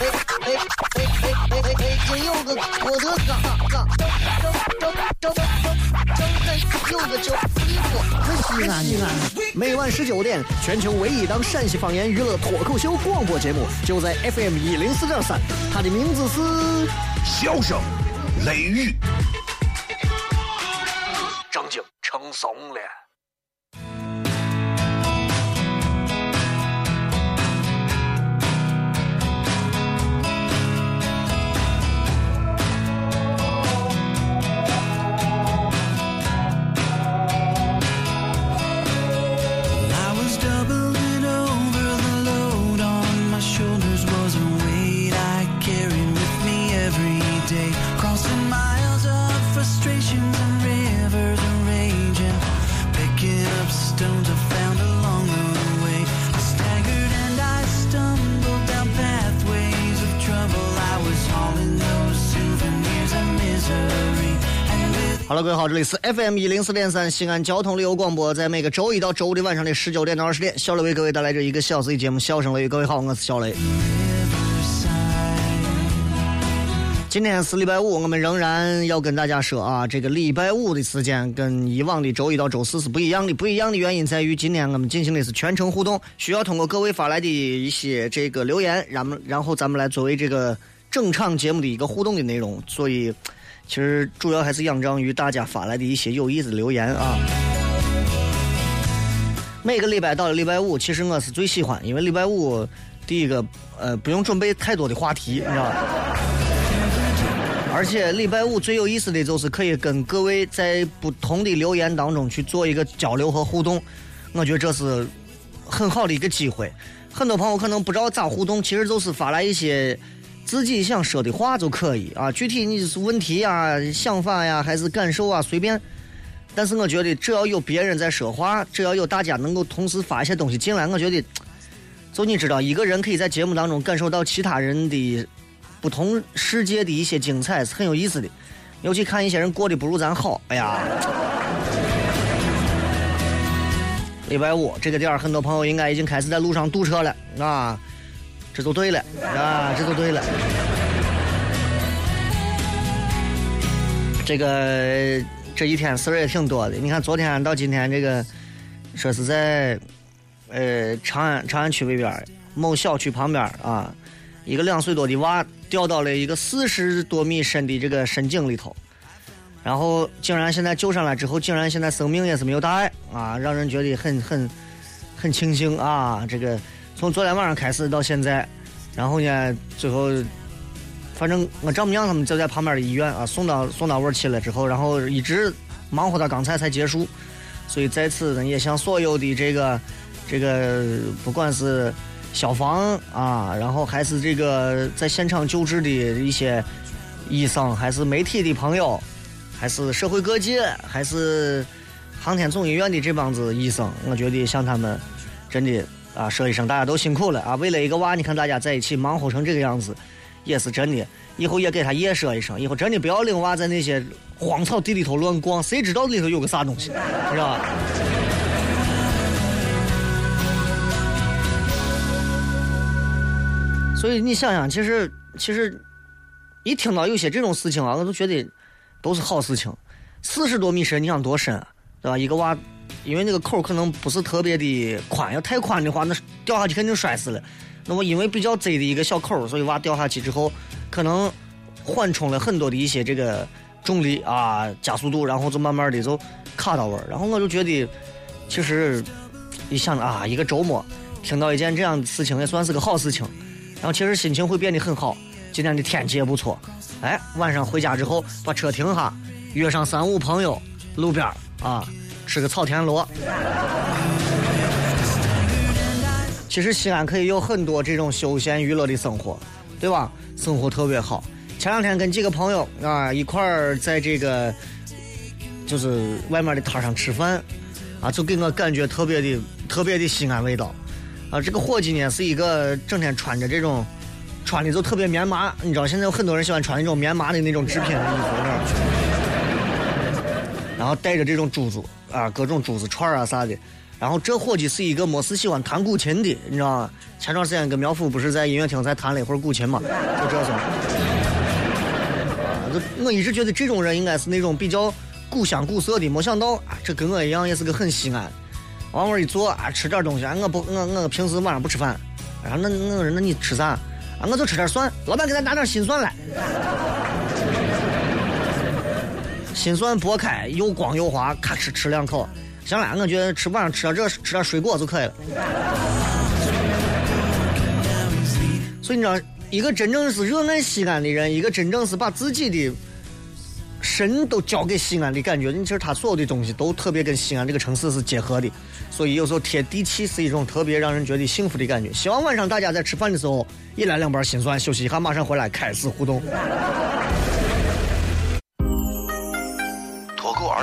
哎哎哎哎哎哎！真有个我的嘎嘎，张张张张张真有个叫，西安西安。每晚十九点，全球唯一档陕西方言娱乐脱口秀广播节目，就在 FM 一零四点三，它的名字是《笑声雷雨》，正经成怂了。好了，各位好，这里是 FM 一零四点三西安交通旅游广播，在每个周一到周五的晚上的十九点到二十点，小雷为各位带来这一个小时的节目《笑声雷雨》。各位好，我是小雷。今天是礼拜五，我们仍然要跟大家说啊，这个礼拜五的时间跟以往的周一到周四是不一样的。不一样的原因在于，今天我们进行的是全程互动，需要通过各位发来的一些这个留言，然后然后咱们来作为这个整场节目的一个互动的内容，所以。其实主要还是仰仗于大家发来的一些有意思的留言啊。每个礼拜到了礼拜五，其实我是最喜欢，因为礼拜五第一个呃不用准备太多的话题，你知道吧？而且礼拜五最有意思的就是可以跟各位在不同的留言当中去做一个交流和互动，我觉得这是很好的一个机会。很多朋友可能不知道咋互动，其实就是发来一些。自己想说的话就可以啊，具体你是问题呀、想法呀，还是感受啊，随便。但是我觉得只要有别人在说话，只要有大家能够同时发一些东西进来，我觉得，就你知道，一个人可以在节目当中感受到其他人的不同世界的一些精彩，是很有意思的。尤其看一些人过得不如咱好，哎呀。礼拜五这个点儿，很多朋友应该已经开始在路上堵车了啊。这就对了啊，这就对了。这个这一天事儿也挺多的。你看，昨天到今天，这个说是在呃长安长安区北边某小区旁边啊，一个两岁多的娃掉到了一个四十多米深的这个深井里头，然后竟然现在救上来之后，竟然现在生命也是没有大碍啊，让人觉得很很很庆幸啊，这个。从昨天晚上开始到现在，然后呢，最后，反正我丈母娘他们就在旁边的医院啊，送到送到位去了之后，然后一直忙活到刚才才结束，所以在此呢，也向所有的这个这个不管是消防啊，然后还是这个在现场救治的一些医生，还是媒体的朋友，还是社会各界，还是航天总医院的这帮子医生，我觉得向他们真的。啊，说一声大家都辛苦了啊！为了一个娃，你看大家在一起忙活成这个样子，也是真的。以后也给他也说一声，以后真的不要领娃在那些荒草地里头乱逛，谁知道里头有个啥东西，是吧？所以你想想，其实其实一听到有些这种事情啊，我都觉得都是好事情。四十多米深，你想多深啊？对吧？一个娃。因为那个口可能不是特别的宽，要太宽的话，那掉下去肯定摔死了。那么因为比较窄的一个小口，所以娃掉下去之后，可能缓冲了很多的一些这个重力啊，加速度，然后就慢慢的就卡到位儿。然后我就觉得，其实一想啊，一个周末听到一件这样的事情，也算是个好事情。然后其实心情会变得很好。今天的天气也不错，哎，晚上回家之后把车停下，约上三五朋友，路边啊。吃个草田螺。其实西安可以有很多这种休闲娱乐的生活，对吧？生活特别好。前两天跟几个朋友啊一块儿在这个就是外面的摊上吃饭，啊，就给我感觉特别的特别的西安味道。啊，这个伙计呢是一个整天穿着这种穿的就特别棉麻，你知道现在有很多人喜欢穿那种棉麻的那种制品的衣服，然后带着这种珠子啊，各种珠子串啊啥的。然后这伙计是一个没事喜欢弹古琴的，你知道吗？前段时间跟苗阜不是在音乐厅才弹了一会儿古琴嘛，就这种。啊，就我一直觉得这种人应该是那种比较古香古色的，没想到啊，这跟我一样也是个很西安。往那儿一坐啊，吃点东西啊。我不，我我平时晚上不吃饭。然后那那个人，那你吃啥？啊，我就吃点蒜。老板给咱拿点新蒜来。新蒜剥开，又光又滑，咔吃吃两口。行了，我觉得吃晚上吃点这，吃点水果就可以了。所以你知道，一个真正是热爱西安的人，一个真正是把自己的神都交给西安的感觉，你其实他所有的东西都特别跟西安这个城市是结合的。所以有时候贴地气是一种特别让人觉得幸福的感觉。希望晚上大家在吃饭的时候一来两瓣心酸，休息一下，马上回来开始互动。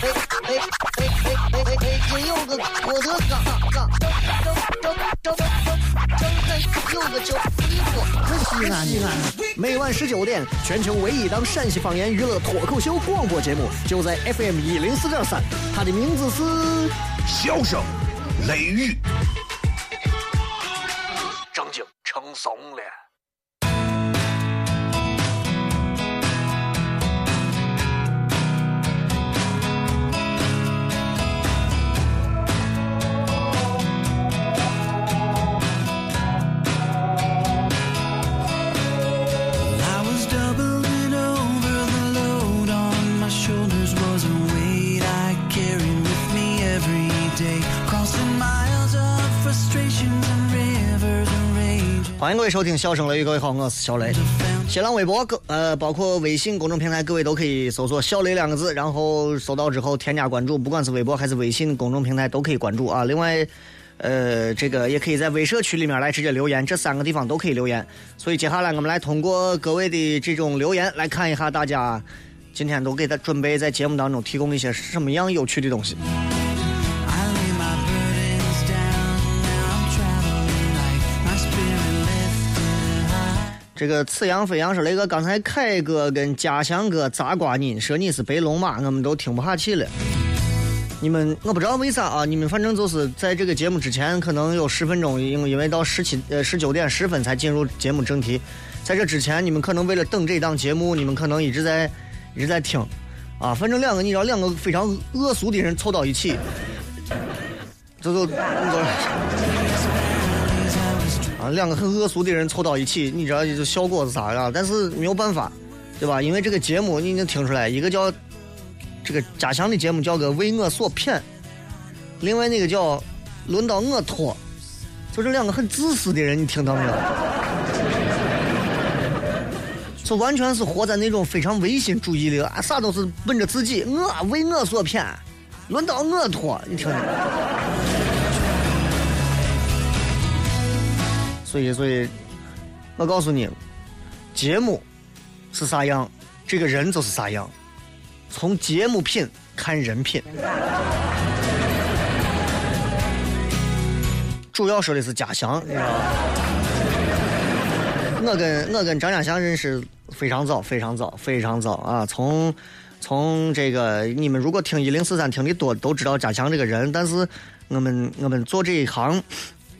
哎哎哎哎哎哎！今有个郭德纲，张张张张张张有个叫李波，西安西安。每晚十九点，全球唯一档陕西方言娱乐脱口秀广播节目，就在 FM 一零四点三。它的名字是《笑声雷雨》，正经成怂了。欢迎各位收听《笑声雷雨》，各位好，我是小雷。新浪微博各呃，包括微信公众平台，各位都可以搜索“小雷”两个字，然后搜到之后添加关注，不管是微博还是微信公众平台都可以关注啊。另外，呃，这个也可以在微社区里面来直接留言，这三个地方都可以留言。所以接下来我们来通过各位的这种留言来看一下，大家今天都给他准备在节目当中提供一些什么样有趣的东西。这个此阳飞扬说：“雷哥，刚才凯哥跟家祥哥砸瓜你，说你是白龙马，我们都听不下去了。你们我不知道为啥啊？你们反正就是在这个节目之前，可能有十分钟，因因为到十七呃十九点十分才进入节目正题。在这之前，你们可能为了等这档节目，你们可能一直在一直在听啊。反正两个你知道，两个非常恶俗的人凑到一起，就就。”啊，两个很恶俗的人凑到一起，你知道就效果是啥样？但是没有办法，对吧？因为这个节目你能听出来，一个叫这个家乡的节目叫个为我所骗，另外那个叫轮到我拖，就这两个很自私的人，你听到没有？就完全是活在那种非常唯心主义的，啊，啥都是奔着自己，我为我所骗，轮到我拖，你听听。所以，所以，我告诉你，节目是啥样，这个人就是啥样。从节目品看人品。主要说的是家乡，你知道吗？我跟我跟张家祥认识非常早，非常早，非常早啊！从从这个，你们如果听一零四三听的多，都知道家祥这个人。但是我们我们做这一行，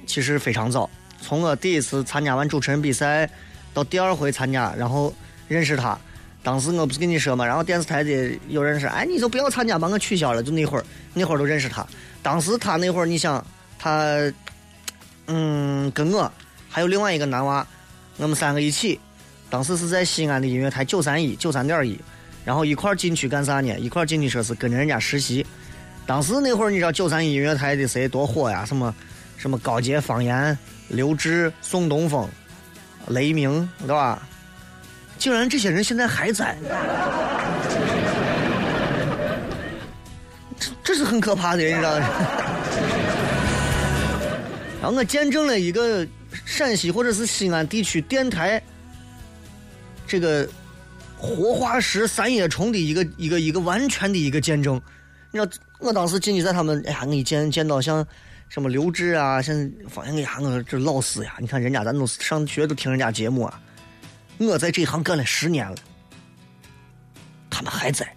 其实非常早。从我第一次参加完主持人比赛，到第二回参加，然后认识他。当时我不是跟你说嘛，然后电视台的有人说：“哎，你就不要参加，把我取消了。”就那会儿，那会儿都认识他。当时他那会儿，你想他，嗯，跟我还有另外一个男娃，我们三个一起，当时是在西安的音乐台九三一九三点一，然后一块儿进去干啥呢？一块儿进去说是跟着人家实习。当时那会儿，你知道九三一音乐台的谁多火呀？什么什么高洁方言。刘志、宋东风、雷鸣，对吧？竟然这些人现在还在，这这是很可怕的，你知道吗？然后我见证了一个陕西或者是西安地区电台这个活化石三叶虫的一个一个一个完全的一个见证。你知道，我当时进去在他们，哎呀，我一见见到像什么刘志啊，现在发现哎呀，我这老师呀，你看人家咱都上学都听人家节目啊。我在这行干了十年了，他们还在。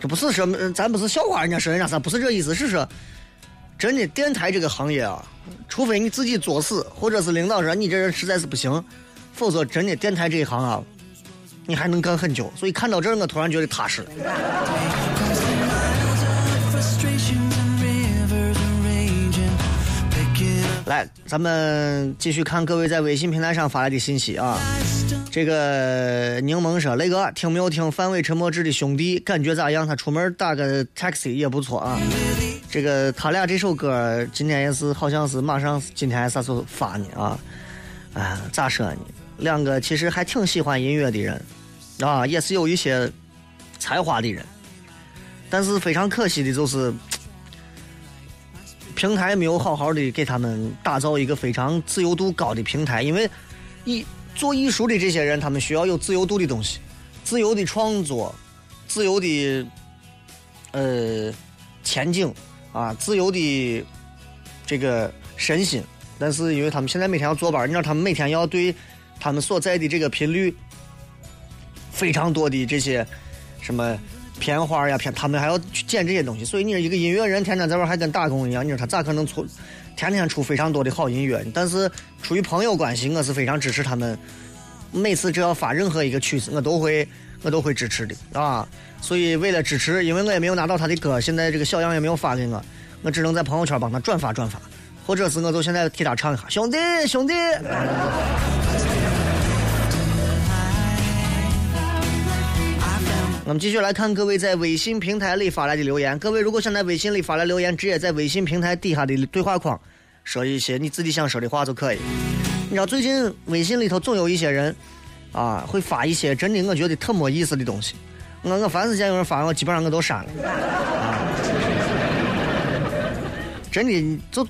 这不是说咱不是笑话人家说人家啥，不是这意思，是说真的电台这个行业啊，除非你自己作死，或者是领导说你这人实在是不行，否则真的电台这一行啊，你还能干很久。所以看到这儿，我突然觉得踏实。来，咱们继续看各位在微信平台上发来的信息啊。这个柠檬说：“雷哥，听没有听范伟沉默志的兄弟？感觉咋样？他出门打个 taxi 也不错啊。这个他俩这首歌今天也是，好像是马上今天啥时候发呢啊？哎，咋说呢？两个其实还挺喜欢音乐的人啊，也是有一些才华的人，但是非常可惜的就是。”平台没有好好的给他们打造一个非常自由度高的平台，因为艺做艺术的这些人，他们需要有自由度的东西，自由的创作，自由的呃前景啊，自由的这个身心。但是因为他们现在每天要坐班，你知道他们每天要对他们所在的这个频率非常多的这些什么。片花呀，片他们还要去剪这些东西，所以你说一个音乐人天天在玩还跟打工一样，你说他咋可能出天天出非常多的好音乐？但是出于朋友关系，我是非常支持他们。每次只要发任何一个曲子，我都会我都会支持的啊。所以为了支持，因为我也没有拿到他的歌，现在这个小样也没有发给我，我只能在朋友圈帮他转发转发，或者是我就现在替他唱一下，兄弟兄弟。我们继续来看各位在微信平台里发来的留言。各位如果想在微信里发来留言，直接在微信平台底下的对话框说一些你自己想说的话就可以。你知道最近微信里头总有一些人啊，会发一些真的我觉得特没意思的东西。我我凡是见有人发，我基本上我都删了。啊、真的就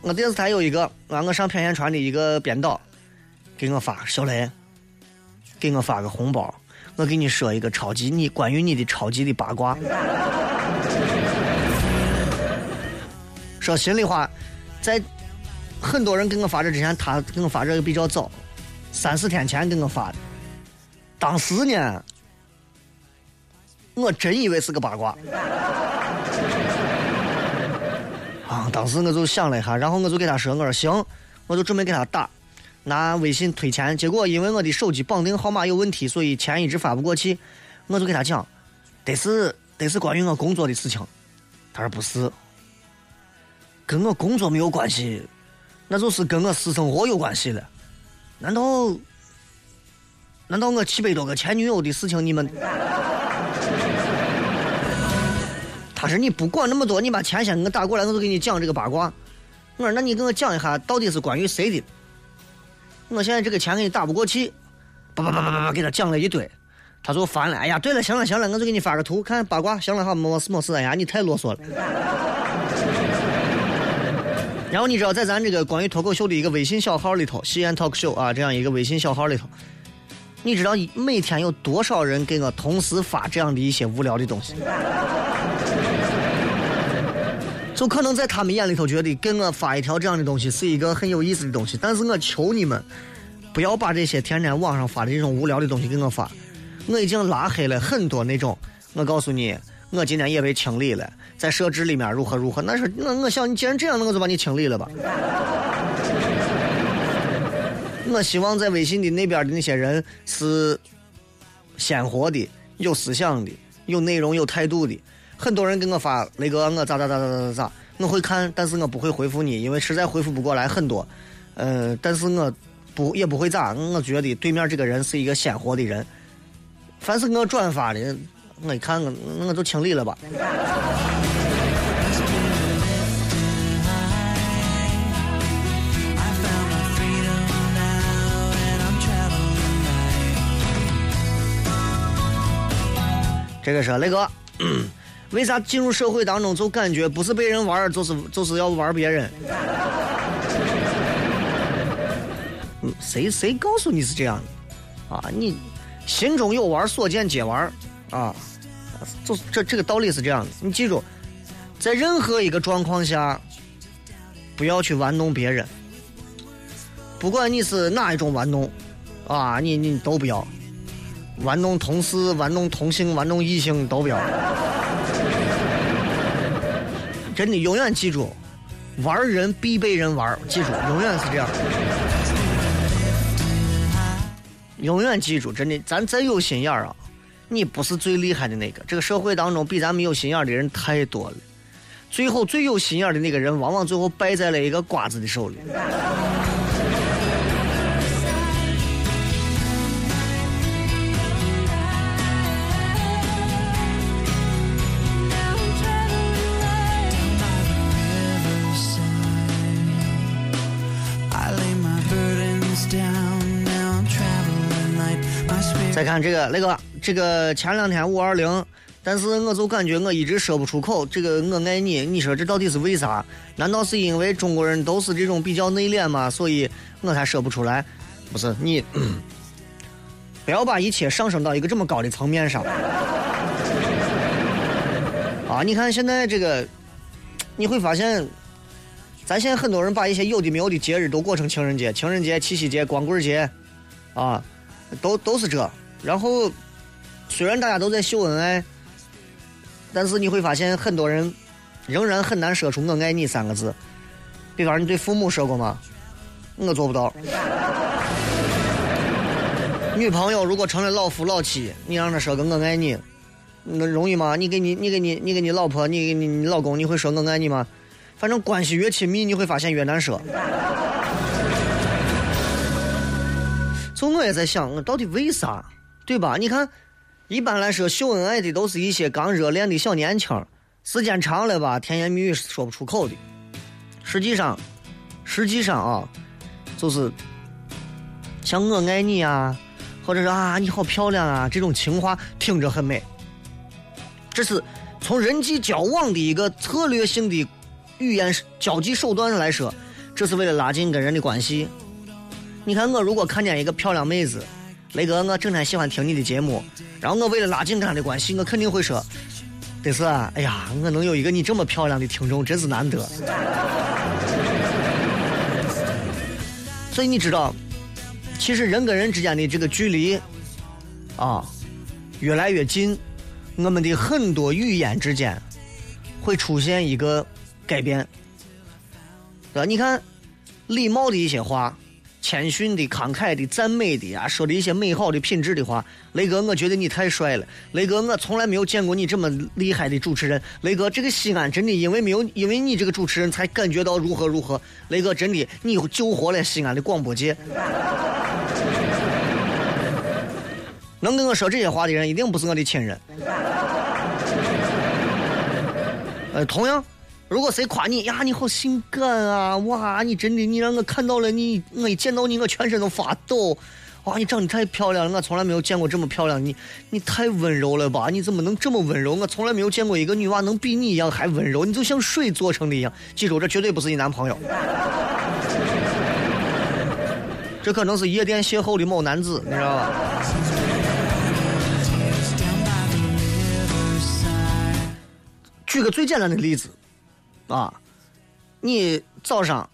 我电视台有一个让我上片县传的一个编导给我发小雷，给我发个红包。我给你说一个超级你关于你的超级的八卦。说心里话，在很多人给我发这之前，他给我发这个比较早，三四天前给我发的。当时呢，我真以为是个八卦。啊，当时我就想了一下，然后我就给他说，我说行，我就准备给他打。拿微信退钱，结果因为我的手机绑定号码有问题，所以钱一直发不过去。我就给他讲，得是得是关于我工作的事情。他说不是，跟我工作没有关系，那就是跟我私生活有关系了。难道难道我七百多个前女友的事情你们？他说你不管那么多，你把钱先给我打过来，我就给你讲这个八卦。我说那你给我讲一下，到底是关于谁的？我现在这个钱给你打不过去，叭叭叭叭叭给他讲了一堆，他就烦了。哎呀，对了，行了行了，我就给你发个图，看八卦。行了哈，没事没事。哎呀，你太啰嗦了。然后你知道，在咱这个关于脱口秀的一个微信小号里头，西安 talk show 啊，这样一个微信小号里头，你知道每天有多少人给我同时发这样的一些无聊的东西？就可能在他们眼里头觉得给我发一条这样的东西是一个很有意思的东西，但是我求你们不要把这些天天网上发的这种无聊的东西给我发。我已经拉黑了很多那种，我告诉你，我今天也被清理了，在设置里面如何如何。那是我我想你既然这样，那我就把你清理了吧。我希望在微信的那边的那些人是鲜活的、有思想的、有内容、有态度的。很多人给我发，雷哥，我咋咋咋咋咋咋，我会看，但是我不会回复你，因为实在回复不过来很多。呃，但是我不，也不会咋，我觉得对面这个人是一个鲜活的人。凡是我转发的，我一看，我我就清理了吧。这个是雷哥。嗯。为啥进入社会当中就感觉不是被人玩，就是就是要玩别人？谁谁告诉你是这样的？啊，你心中有玩，所见皆玩啊，就这这个道理是这样的。你记住，在任何一个状况下，不要去玩弄别人，不管你是哪一种玩弄，啊，你你都不要。玩弄同事、玩弄同性、玩弄异性都不要，真的永远记住，玩人必被人玩，记住，永远是这样，永远记住，真的，咱再有心眼儿啊，你不是最厉害的那个，这个社会当中比咱没有心眼儿的人太多了，最后最有心眼儿的那个人，往往最后败在了一个瓜子的手里。看这个，那个，这个前两天五二零，但是我就感觉我一直说不出口。这个我爱你，你说这到底是为啥？难道是因为中国人都是这种比较内敛吗？所以我才说不出来？不是你，不要把一切上升到一个这么高的层面上。啊，你看现在这个，你会发现，咱现在很多人把一些有的没有的节日都过成情人节、情人节、七夕节、光棍节，啊，都都是这。然后，虽然大家都在秀恩爱，但是你会发现很多人仍然很难说出“我爱你”三个字。比方你对父母说过吗？我做不到。女朋友如果成了老夫老妻，你让她说个“我爱你”，那容易吗？你给你、你给你、你给你老婆、你给你你老公，你会说“我爱你”吗？反正关系越亲密，你会发现越难说。就我也在想，我到底为啥？对吧？你看，一般来说，秀恩爱的都是一些刚热恋的小年轻，时间长了吧，甜言蜜语是说不出口的。实际上，实际上啊，就是像“我爱你”啊，或者是啊“你好漂亮啊”这种情话，听着很美。这是从人际交往的一个策略性的语言交际手段来说，这是为了拉近跟人的关系。你看，我如果看见一个漂亮妹子。雷哥，我整天喜欢听你的节目，然后我为了拉近跟他的关系，我肯定会说，得是，哎呀，我能有一个你这么漂亮的听众，真是难得。所以你知道，其实人跟人之间的这个距离，啊，越来越近，我们的很多语言之间会出现一个改变，对吧？你看，礼貌的一些话。谦逊的、慷慨的、赞美的啊，说的一些美好的品质的话，雷哥，我觉得你太帅了。雷哥，我从来没有见过你这么厉害的主持人。雷哥，这个西安真的因为没有 因为你这个主持人才感觉到如何如何。雷哥，真的你救活了西安的广播界。能跟我说这些话的人，一定不是我的亲人。呃，同样。如果谁夸你呀，你好性感啊！哇，你真的，你让我看到了你，我一见到你，我全身都发抖。哇，你长得太漂亮了，我从来没有见过这么漂亮。你，你太温柔了吧？你怎么能这么温柔？我从来没有见过一个女娃能比你一样还温柔。你就像水做成的一样。记住，这绝对不是你男朋友，这可能是夜店邂逅的某男子，你知道吧？举个最简单的例子。啊，你早上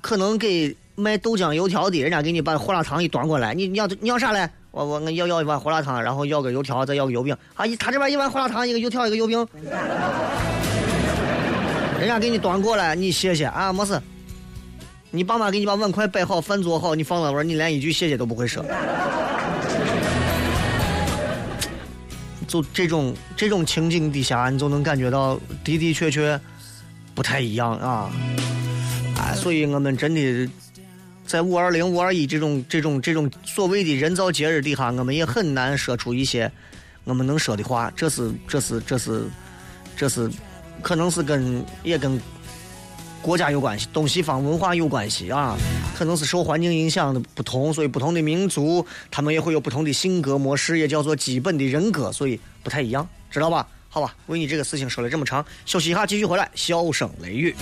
可能给卖豆浆油条的，人家给你把胡辣汤一端过来，你你要你要啥嘞？我我我要要一碗胡辣汤，然后要个油条，再要个油饼。啊，他这边一碗胡辣汤，一个油条，一个油饼。人家给你端过来，你谢谢啊，没事。你爸妈给你把碗筷摆好，饭做好，你放那玩你连一句谢谢都不会说。就这种这种情景底下，你就能感觉到的的确确。不太一样啊，所以我们真的在五二零、五二一这种、这种、这种所谓的人造节日底下，我们也很难说出一些我们能说的话。这是、这是、这是、这是，可能是跟也跟国家有关系，东西方文化有关系啊，可能是受环境影响的不同，所以不同的民族他们也会有不同的性格模式，也叫做基本的人格，所以不太一样，知道吧？好吧，为你这个事情说了这么长，休息一下，继续回来，笑声雷雨。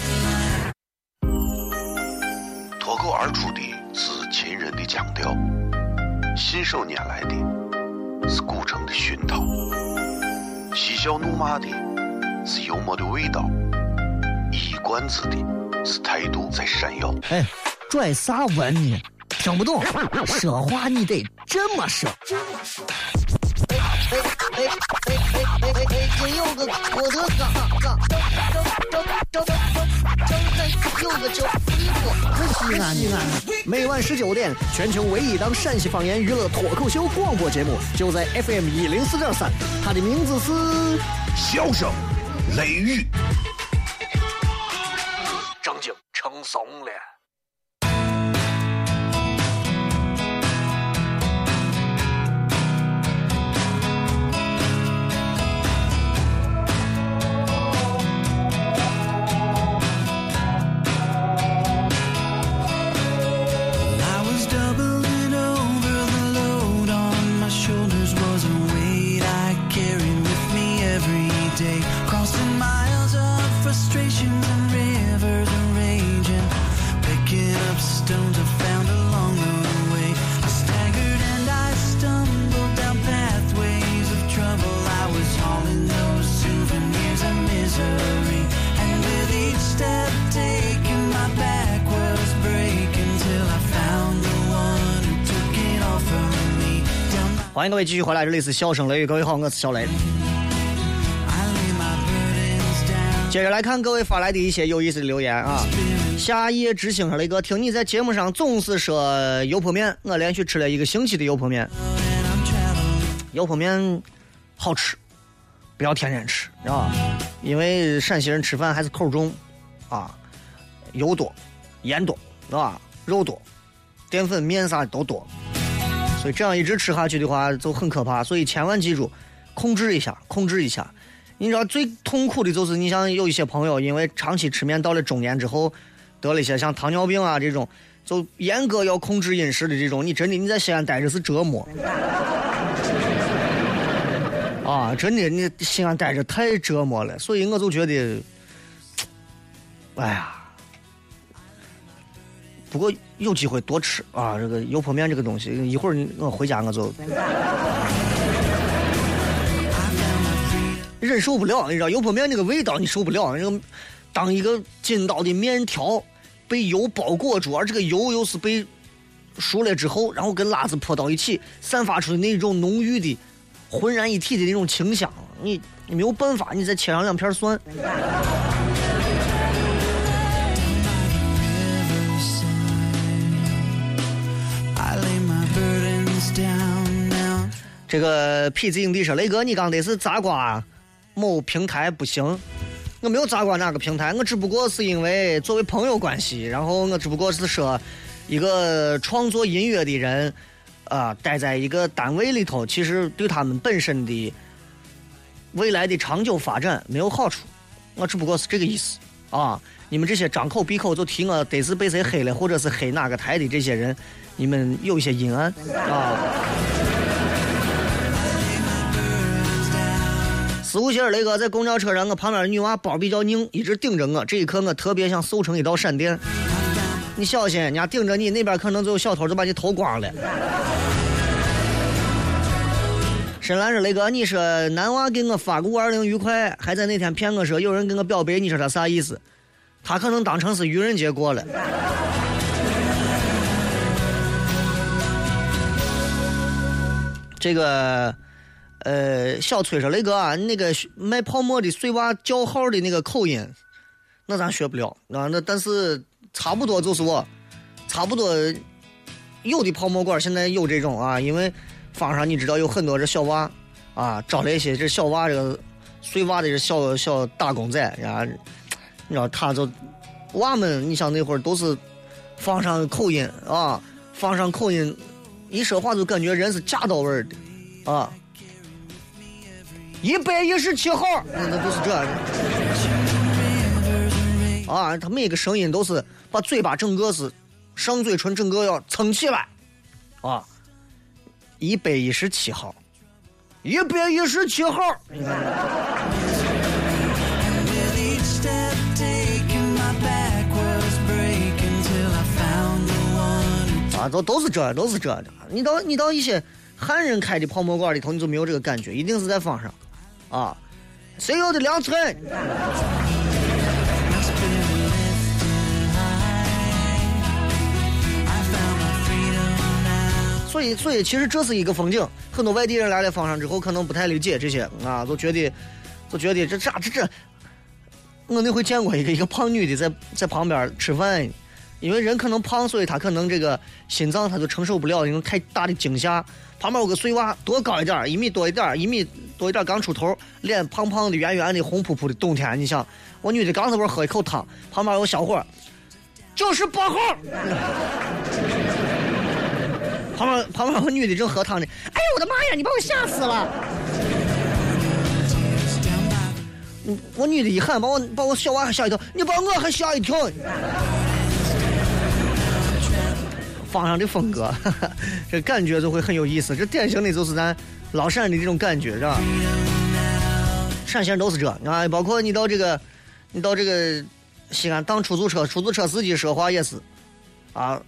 脱口而出的是秦人的腔调，信手拈来的是古城的熏陶，嬉笑怒骂的是幽默的味道。一冠子的是态度在闪耀。哎，拽啥文呢？听不懂，说话你得这么说。哎哎哎哎哎哎哎！真有个我的嘎有个叫西安西安。每晚十九点，全球唯一档陕西方言娱乐脱口秀广播节目，就在 FM 一零四点三。它的名字是《笑声雷雨》。怂了。欢迎各位继续回来，这里是笑声雷雨，各位好，我是小雷。接着来看各位发来的一些有意思的留言啊。夏夜之星说雷哥，听你在节目上总是说油泼面，我连续吃了一个星期的油泼面。油泼面好吃，不要天天吃啊，因为陕西人吃饭还是口重啊，油多，盐多，啊，肉多，淀粉、面啥都多。所以这样一直吃下去的话就很可怕，所以千万记住，控制一下，控制一下。你知道最痛苦的就是，你像有一些朋友因为长期吃面，到了中年之后得了一些像糖尿病啊这种，就严格要控制饮食的这种，你真的你在西安待着是折磨。啊，真的，你西安待着太折磨了，所以我就觉得，哎呀。不过有机会多吃啊，这个油泼面这个东西，一会儿我回家我就忍受不了，你知道油泼面那个味道你受不了。那个当一个筋道的面条被油包裹住，而这个油又是被熟了之后，然后跟辣子泼到一起，散发出的那种浓郁的浑然一体的那种清香，你你没有办法，你再切上两片蒜。这个痞子影帝说：“雷哥，你刚得是砸瓜某平台不行，我没有砸瓜哪个平台，我只不过是因为作为朋友关系，然后我只不过是说一个创作音乐的人啊，待在一个单位里头，其实对他们本身的未来的长久发展没有好处。我只不过是这个意思啊！你们这些张口闭口就提我得是被谁黑了，或者是黑哪个台的这些人，你们有一些阴暗啊。”四五线雷哥在公交车上，我旁边的女娃包比较硬，一直顶着我。这一刻，我特别想瘦成一道闪电。你小心，人家顶着你，那边可能就有小偷，就把你偷光了。深蓝说：“雷哥，你说男娃给我发个五二零愉快，还在那天骗我说有人给我表白，你说他啥意思？他可能当成是愚人节过了。”这个。呃，小崔说：“雷哥啊，那个卖泡沫的碎娃叫号的那个口音，那咱学不了啊。那但是差不多就是我，差不多有的泡沫馆现在有这种啊，因为坊上你知道有很多这小娃啊，招了一些这小娃这个碎娃的这小小打工仔，然后你知道他就娃们，你想那会儿都是放上口音啊，放上口音，一说话就感觉人是假到味儿的啊。”一百一十七号，那就是这。啊，他每个声音都是把嘴巴整个是上嘴唇整个要撑起来，啊，一百一十七号，一百一十七号，啊，都都是这，都是这的。你到你到一些汉人开的泡沫馆里头，你就没有这个感觉，一定是在坊上，啊，谁要的凉菜？所以，所以其实这是一个风景。很多外地人来了坊上之后，可能不太理解这些啊，就觉得，就觉得这咋这这？我那回见过一个一个胖女的在在旁边吃饭。因为人可能胖，所以他可能这个心脏他就承受不了那种太大的惊吓。旁边有个碎娃，多高一点一米多一点一米多一点刚出头，脸胖胖的、圆圆的、红扑扑的。冬天，你想，我女的刚才不是喝一口汤，旁边有个小伙，九十八号。旁边旁边有个女的正喝汤呢，哎呦我的妈呀，你把我吓死了！我女的一喊，把我把我小娃还吓一跳，你把我还吓一跳。方上的风格，这感觉就会很有意思。这典型的就是咱老陕的这种感觉，是吧？陕西人都是这啊，包括你到这个，你到这个西安当出租车，出租车司机说话也是，啊，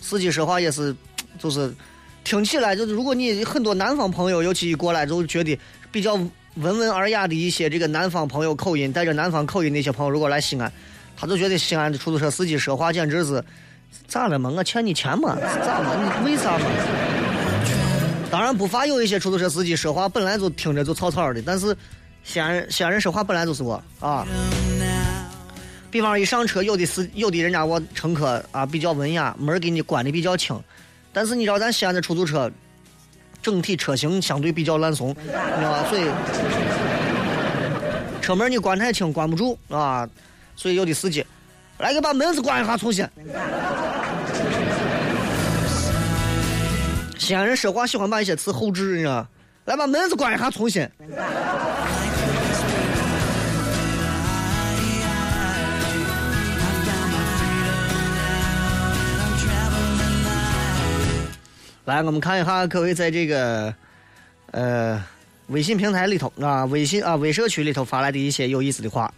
司机说话也是，就是听起来就是，如果你很多南方朋友，尤其一过来就觉得比较温文尔雅的一些这个南方朋友口音，带着南方口音那些朋友，如果来西安，他就觉得西安的出租车司机说话简直是。咋了嘛？我欠你钱嘛？咋嘛？你为啥嘛？当然不乏有一些出租车司机说话本来就听着就草草的，但是西安人西安人说话本来就是我啊。比方一上车，有的是有的人家我乘客啊比较文雅，门给你关的比较轻，但是你知道咱西安的出租车整体车型相对比较烂怂，知道吧？所以车门你关太轻关不住啊，所以有的司机。来给把门子关一下，重新。西安人说话喜欢把一些词后置，你知道来把门子关一下，重新。来，我们看一下各位在这个呃微信平台里头啊，微信啊微社区里头发来的一些有意思的话。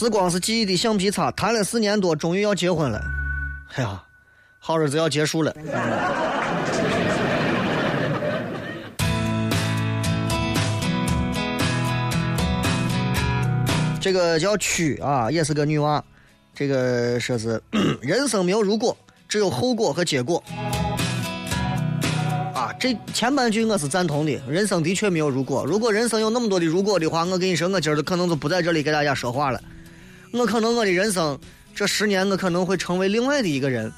时光是记忆的橡皮擦，谈了四年多，终于要结婚了。哎呀，好日子要结束了。这个叫曲啊，也是个女娃。这个说是人生没有如果，只有后果和结果。啊，这前半句我是赞同的。人生的确没有如果，如果人生有那么多的如果的话，我跟你说，我今儿可能就不在这里给大家说话了。我可能我的人生这十年，我可能会成为另外的一个人，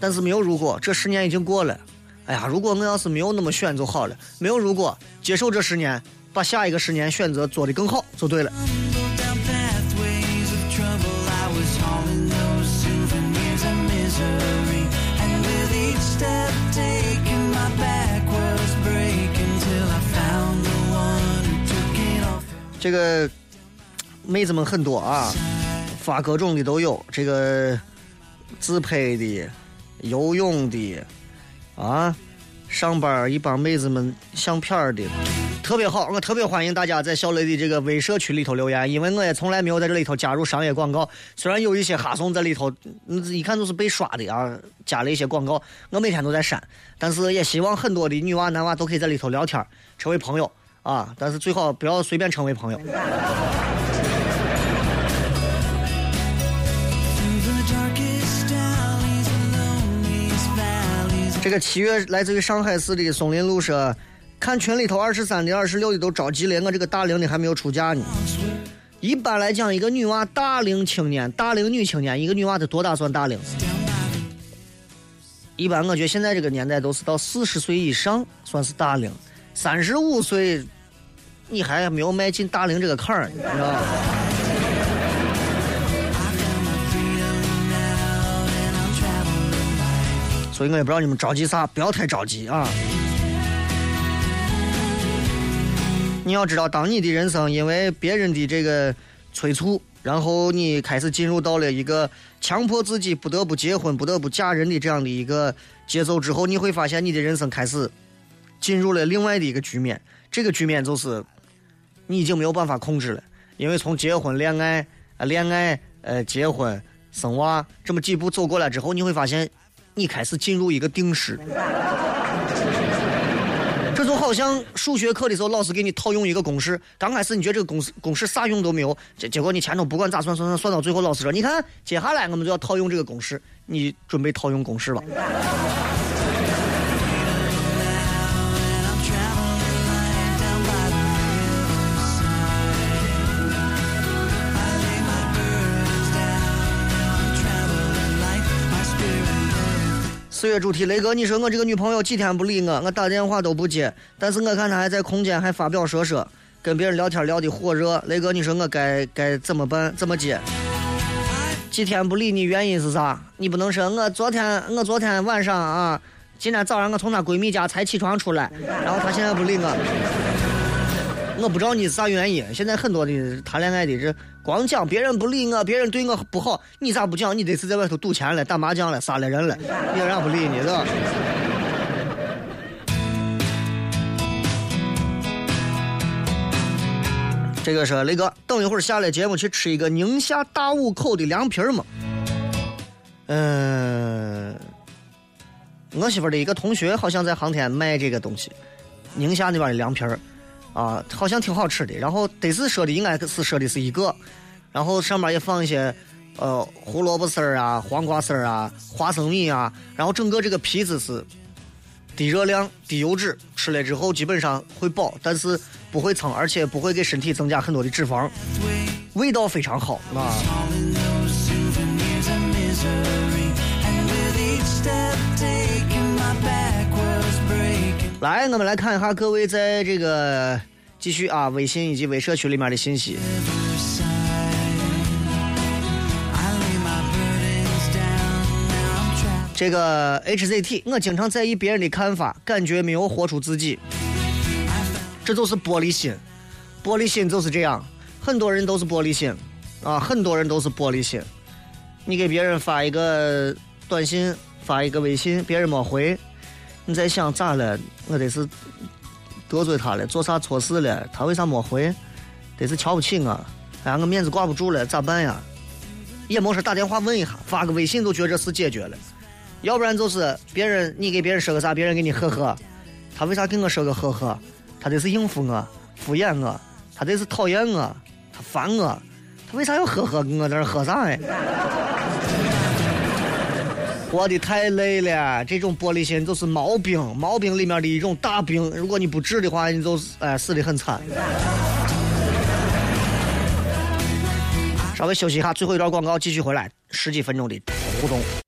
但是没有如果，这十年已经过了。哎呀，如果我要是没有那么选就好了。没有如果，接受这十年，把下一个十年选择做的更好就对了。这个。妹子们很多啊，发各种的都有，这个自拍的、游泳的，啊，上班一帮妹子们相片的，特别好。我特别欢迎大家在小雷的这个微社区里头留言，因为我也从来没有在这里头加入商业广告。虽然有一些哈怂在里头，一看就是被刷的啊，加了一些广告，我每天都在删。但是也希望很多的女娃男娃都可以在里头聊天，成为朋友啊。但是最好不要随便成为朋友。这个七月来自于上海市的松林路说，看群里头二十三的、二十六的都着急了，我这个大龄的还没有出嫁呢。一般来讲，一个女娃大龄青年、大龄女青年，一个女娃得多大算大龄？一般我觉得现在这个年代都是到四十岁以上算是大龄，三十五岁你还没有迈进大龄这个坎儿，你知道吧？所以我也不知道你们着急啥，不要太着急啊。你要知道，当你的人生因为别人的这个催促，然后你开始进入到了一个强迫自己不得不结婚、不得不嫁人的这样的一个节奏之后，你会发现你的人生开始进入了另外的一个局面。这个局面就是你已经没有办法控制了，因为从结婚、恋爱、啊恋爱、呃结婚、生娃这么几步走过来之后，你会发现你开始进入一个定时。这就好像数学课的时候，老师给你套用一个公式，刚开始你觉得这个公式公式啥用都没有，结结果你前头不管咋算算算，算到最后，老师说，你看接下来我们就要套用这个公式，你准备套用公式吧。四月主题，雷哥，你说我这个女朋友几天不理我，我打电话都不接，但是我看她还在空间还发表说说，跟别人聊天聊得火热。雷哥，你说我该该怎么办？怎么接？几天不理你，原因是啥？你不能说我昨天我昨天晚上啊，今天早上我从她闺蜜家才起床出来，然后她现在不理我，我不知道你是啥原因。现在很多的谈恋爱的这光讲别人不理我，别人对我不好，你咋不讲？你这是在外头赌钱了、打麻将了、杀了人了，你为啥不理你？是吧？这个是雷哥，等一会儿下了节目去吃一个宁夏大武口的凉皮儿嘛。嗯，我媳妇的一个同学好像在航天卖这个东西，宁夏那边的凉皮儿，啊，好像挺好吃的。然后得是说的应该是说的是一个，然后上面也放一些呃胡萝卜丝儿啊、黄瓜丝儿啊、花生米啊，然后整个这个皮子是低热量、低油脂，吃了之后基本上会饱，但是不会撑，而且不会给身体增加很多的脂肪，味道非常好啊。来，我们来看一下各位在这个继续啊微信以及微社区里面的信息。这个 HZT，我经常在意别人的看法，感觉没有活出自己，这就是玻璃心。玻璃心就是这样，很多人都是玻璃心啊，很多人都是玻璃心。你给别人发一个短信，发一个微信，别人没回，你在想咋了？我得是得罪他了，做啥错事了？他为啥没回？得是瞧不起我，哎，我面子挂不住了，咋办呀？也没事打电话问一下，发个微信都觉着这事解决了。要不然就是别人你给别人说个啥，别人给你呵呵，他为啥给我说个呵呵？他这是应付我，敷衍我，他这是讨厌我，他烦我，他为啥要呵呵？跟我在这喝啥呀？活的太累了，这种玻璃心就是毛病，毛病里面的一种大病。如果你不治的话，你就哎死的很惨。稍微休息一下，最后一段广告继续回来，十几分钟的互动。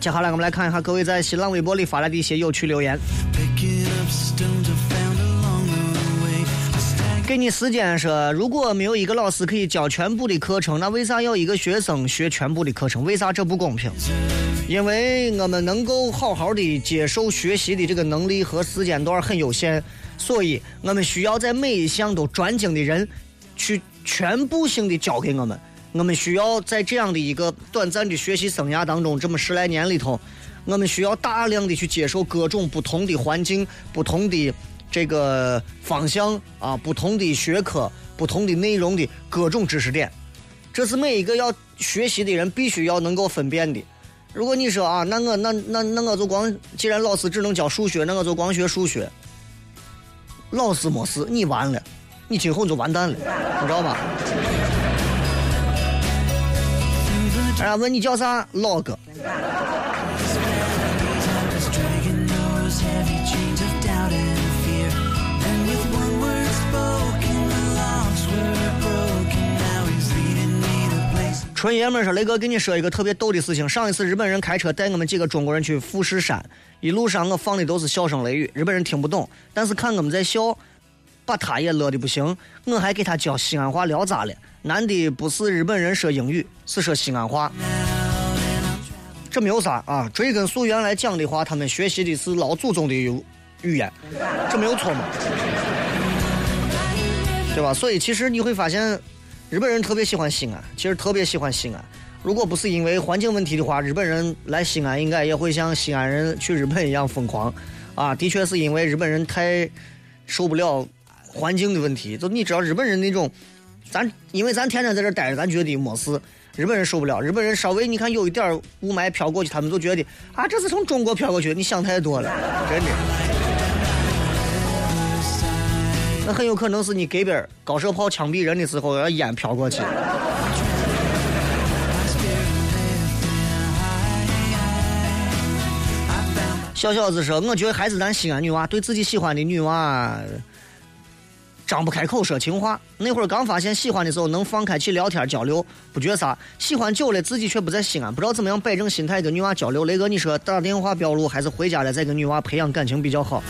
接下来我们来看一下各位在新浪微博里发来的一些有趣留言。给你时间说，如果没有一个老师可以教全部的课程，那为啥要一个学生学全部的课程？为啥这不公平？因为我们能够好好的接受学习的这个能力和时间段很有限，所以我们需要在每一项都专精的人去全部性的教给我们。我们需要在这样的一个短暂的学习生涯当中，这么十来年里头，我们需要大量的去接受各种不同的环境、不同的这个方向啊、不同的学科、不同的内容的各种知识点。这是每一个要学习的人必须要能够分辨的。如果你说啊，那我那那那我就光，既然老师只能教数学，那我就光学数学。老师没事，你完了，你今后就完蛋了，你知道吧？哎呀，问你叫啥，老哥。纯爷们说，雷哥给你说一个特别逗的事情。上一次日本人开车带我们几个中国人去富士山，一路上我放的都是笑声、雷语，日本人听不懂，但是看我们在笑，把他也乐的不行，我还给他教西安话聊咋了。难的不是日本人说英语，是说西安话。这没有啥啊，追根溯源来讲的话，他们学习的是老祖宗的语语言，这没有错嘛，对吧？所以其实你会发现。”日本人特别喜欢西安，其实特别喜欢西安。如果不是因为环境问题的话，日本人来西安应该也会像西安人去日本一样疯狂。啊，的确是因为日本人太受不了环境的问题。就你知道日本人那种，咱因为咱天天在这待着，咱觉得没事。日本人受不了，日本人稍微你看有一点雾霾飘过去，他们就觉得啊，这是从中国飘过去。你想太多了，真的。那很有可能是你隔壁高射炮枪毙人的时候，烟飘过去。小小子说：“我觉得还是咱西安女娃对自己喜欢的女娃张不开口说情话。那会儿刚发现喜欢的时候，能放开去聊天交流，不觉啥。喜欢久了，自己却不在西安，不知道怎么样摆正心态跟女娃交流。雷哥，你说打电话表露还是回家了再跟女娃培养感情比较好？”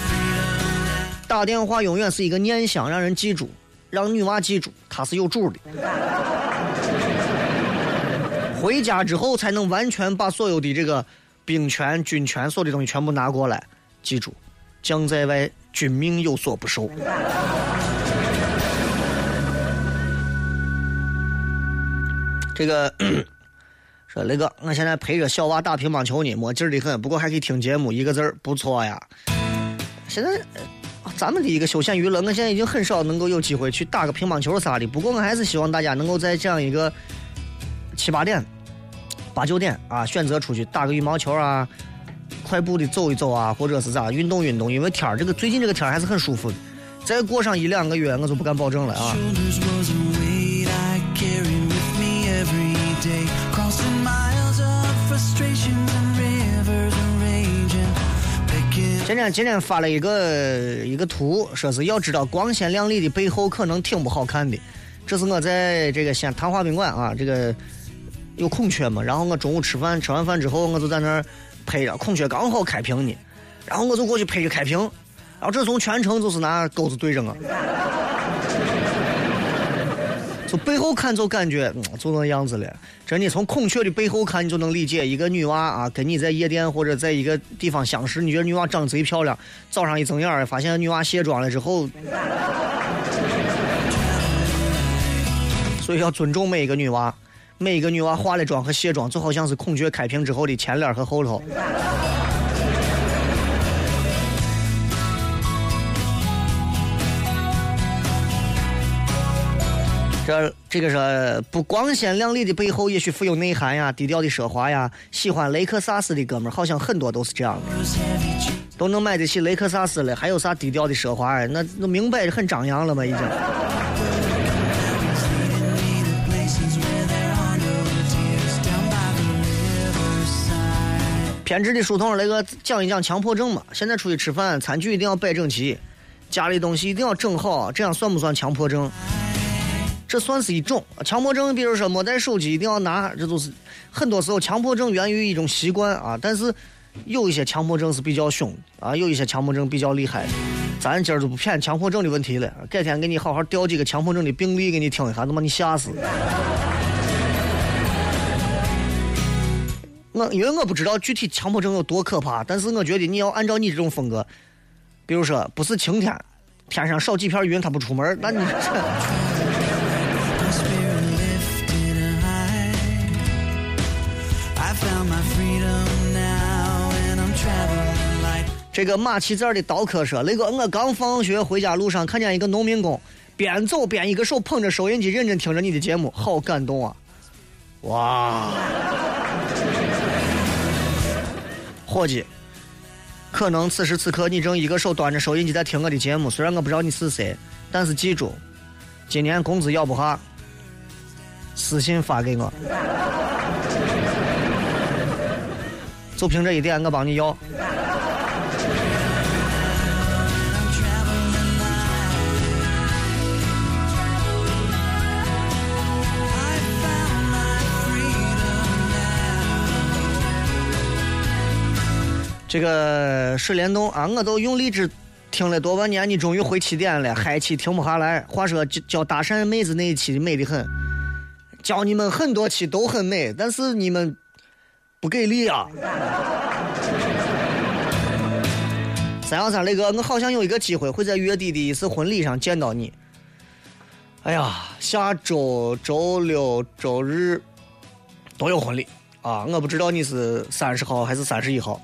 打电话永远是一个念想，让人记住，让女娃记住他是有主的。回家之后才能完全把所有的这个兵权、军权所的东西全部拿过来。记住，将在外，君命有所不受。这个 说雷哥，我现在陪着小娃打乒乓球呢，没劲儿的很，不过还可以听节目，一个字儿不错呀。现在。咱们的一个休闲娱乐，我现在已经很少能够有机会去打个乒乓球啥的。不过我还是希望大家能够在这样一个七八点、八九点啊，选择出去打个羽毛球啊，快步的走一走啊，或者是咋运动运动。因为天儿这个最近这个天儿还是很舒服的。再过上一两个月，我就不敢保证了啊。今天今天发了一个一个图，说是要知道光鲜亮丽的背后可能挺不好看的。这是我在这个西安昙华宾馆啊，这个有孔雀嘛，然后我中午吃饭吃完饭之后，我就在那儿拍着孔雀刚好开屏呢，然后我就过去拍着开屏，然后这从全程就是拿钩子对着我。从背后看就感觉就那样子了，真的从孔雀的背后看，你就能理解一个女娃啊，跟你在夜店或者在一个地方相识，你觉得女娃长得贼漂亮，早上一睁眼发现女娃卸妆了之后，所以要尊重每一个女娃，每一个女娃化了妆和卸妆就好像是孔雀开屏之后的前脸和后头。这这个是不光鲜亮丽的背后，也许富有内涵呀，低调的奢华呀。喜欢雷克萨斯的哥们儿，好像很多都是这样的，都能买得起雷克萨斯了，还有啥低调的奢华？那那明摆着很张扬了嘛，已经。偏执的书童，来个讲一讲强迫症嘛。现在出去吃饭，餐具一定要摆整齐，家里东西一定要整好，这样算不算强迫症？这算是一种强迫症，比如说没带手机一定要拿，这都是很多时候强迫症源于一种习惯啊。但是有一些强迫症是比较凶啊，有一些强迫症比较厉害。咱今儿就不骗强迫症的问题了，改天给你好好调几个强迫症的病例给你听一下，能把你吓死。我因为我不知道具体强迫症有多可怕，但是我觉得你要按照你这种风格，比如说不是晴天，天上少几片云他不出门，那你。这个马旗子的刀客说：“雷哥，我刚放学回家路上，看见一个农民工边走边一个手捧着收音机，认真听着你的节目，好感动啊！哇，伙计，可能此时此刻你正一个手端着收音机在听我的节目，虽然我不知道你是谁，但是记住，今年工资要不下，私信发给我，就凭这一点，我帮你要。”这个水帘洞啊，我都用荔枝听了多半年，你终于回起点了，嗨起停不下来。话说教教搭讪妹子那一期美得很，教你们很多期都很美，但是你们不给力啊。三幺三雷哥，我好像有一个机会会在月底的一次婚礼上见到你。哎呀，下周周六、周日都有婚礼啊！我不知道你是三十号还是三十一号。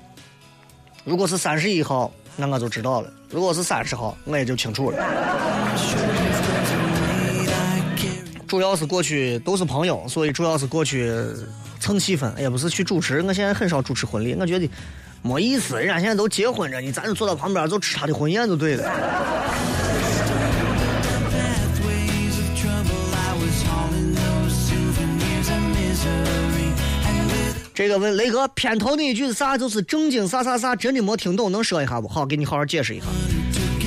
如果是三十一号，那我就知道了；如果是三十号，我也就清楚了。主要是过去都是朋友，所以主要是过去蹭气氛，也不是去主持。我现在很少主持婚礼，我觉得没意思。人家现在都结婚着，你咱就坐到旁边就吃他的婚宴就对了。这个问雷哥片头那一句是啥？就是正经啥啥啥，真的没听懂，能说一下不？好，给你好好解释一下。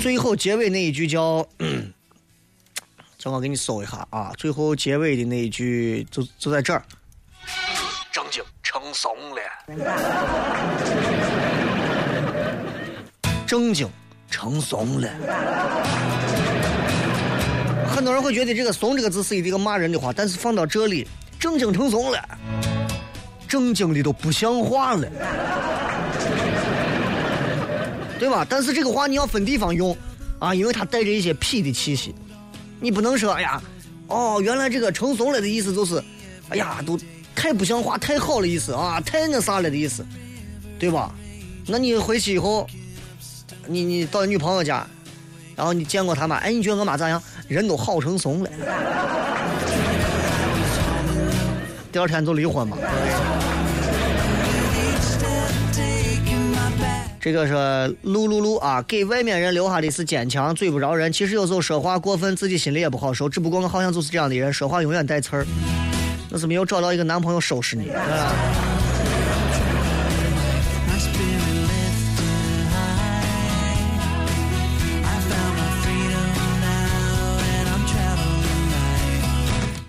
最后结尾那一句叫，嗯 叫我给你搜一下啊。最后结尾的那一句就就在这儿，正经成怂了，正经成怂了。很多人会觉得这个“怂”这个字是一个骂人的话，但是放到这里，正经成怂了。正经的都不像话了，对吧？但是这个话你要分地方用啊，因为它带着一些痞的气息。你不能说，哎呀，哦，原来这个成怂了的意思就是，哎呀，都太不像话、太好的意思啊，太那啥了的意思，对吧？那你回去以后，你你到女朋友家，然后你见过她妈，哎，你觉得我妈咋样？人都好成怂了，第二天就离婚嘛。这个是噜噜噜啊，给外面人留下的是坚强，嘴不饶人。其实有时候说话过分，自己心里也不好受。只不过我好像就是这样的人，说话永远带刺儿。那是没有找到一个男朋友收拾你。啊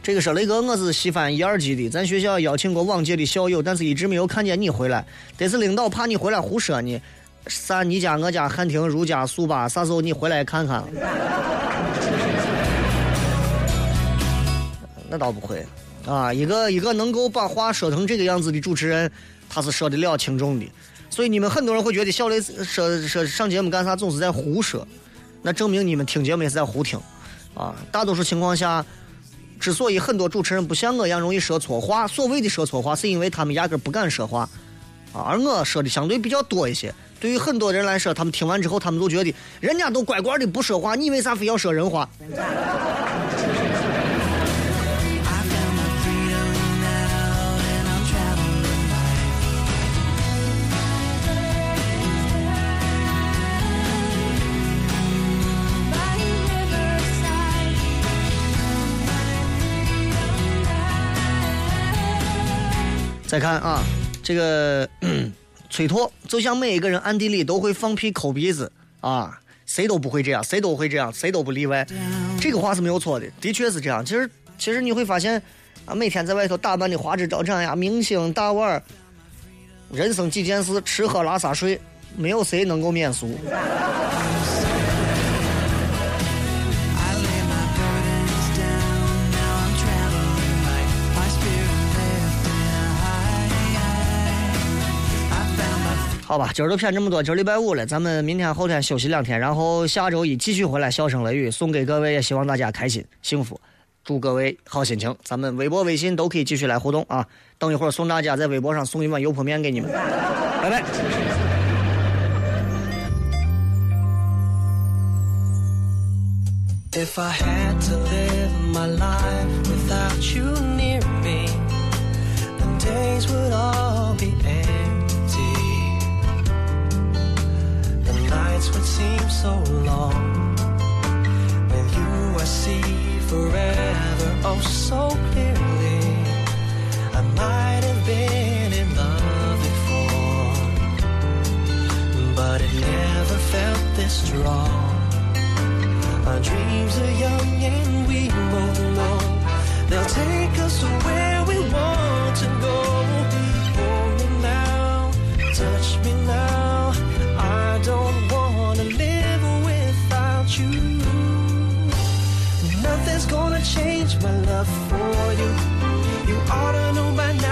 这个说雷哥，我是西番一二级的，咱学校邀请过往届的校友，但是一直没有看见你回来。得是领导怕你回来胡说呢。啥？你家、我家、汉庭、如家、速八，啥时候你回来看看？那倒不会，啊，一个一个能够把话说成这个样子的主持人，他是说得了轻重的。所以你们很多人会觉得小雷说说上节目干啥总是在胡说，那证明你们听节目也是在胡听，啊，大多数情况下。之所以很多主持人不像我一样容易说错话，所谓的说错话，是因为他们压根不敢说话，啊，而我说的相对比较多一些。对于很多人来说，他们听完之后，他们都觉得人家都乖乖的不说话，你为啥非要说人话？再看啊，这个嗯崔拓，就像每一个人暗地里都会放屁抠鼻子啊，谁都不会这样，谁都会这样，谁都不例外。这个话是没有错的，的确是这样。其实，其实你会发现啊，每天在外头打扮的花枝招展呀，明星大腕儿，人生几件事，吃喝拉撒睡，没有谁能够免俗。好吧，今儿就骗这么多，今儿礼拜五了，咱们明天后天休息两天，然后下周一继续回来，笑声雷雨送给各位，也希望大家开心幸福，祝各位好心情。咱们微博、微信都可以继续来互动啊！等一会儿送大家在微博上送一碗油泼面给你们，拜拜。If I had to live my life without you near me, the days would all be nights would seem so long. With you, I see forever oh so clearly. I might have been in love before, but it never felt this strong. Our dreams are young and we both know they'll take us to where we want to go. My love for you. You ought to know by now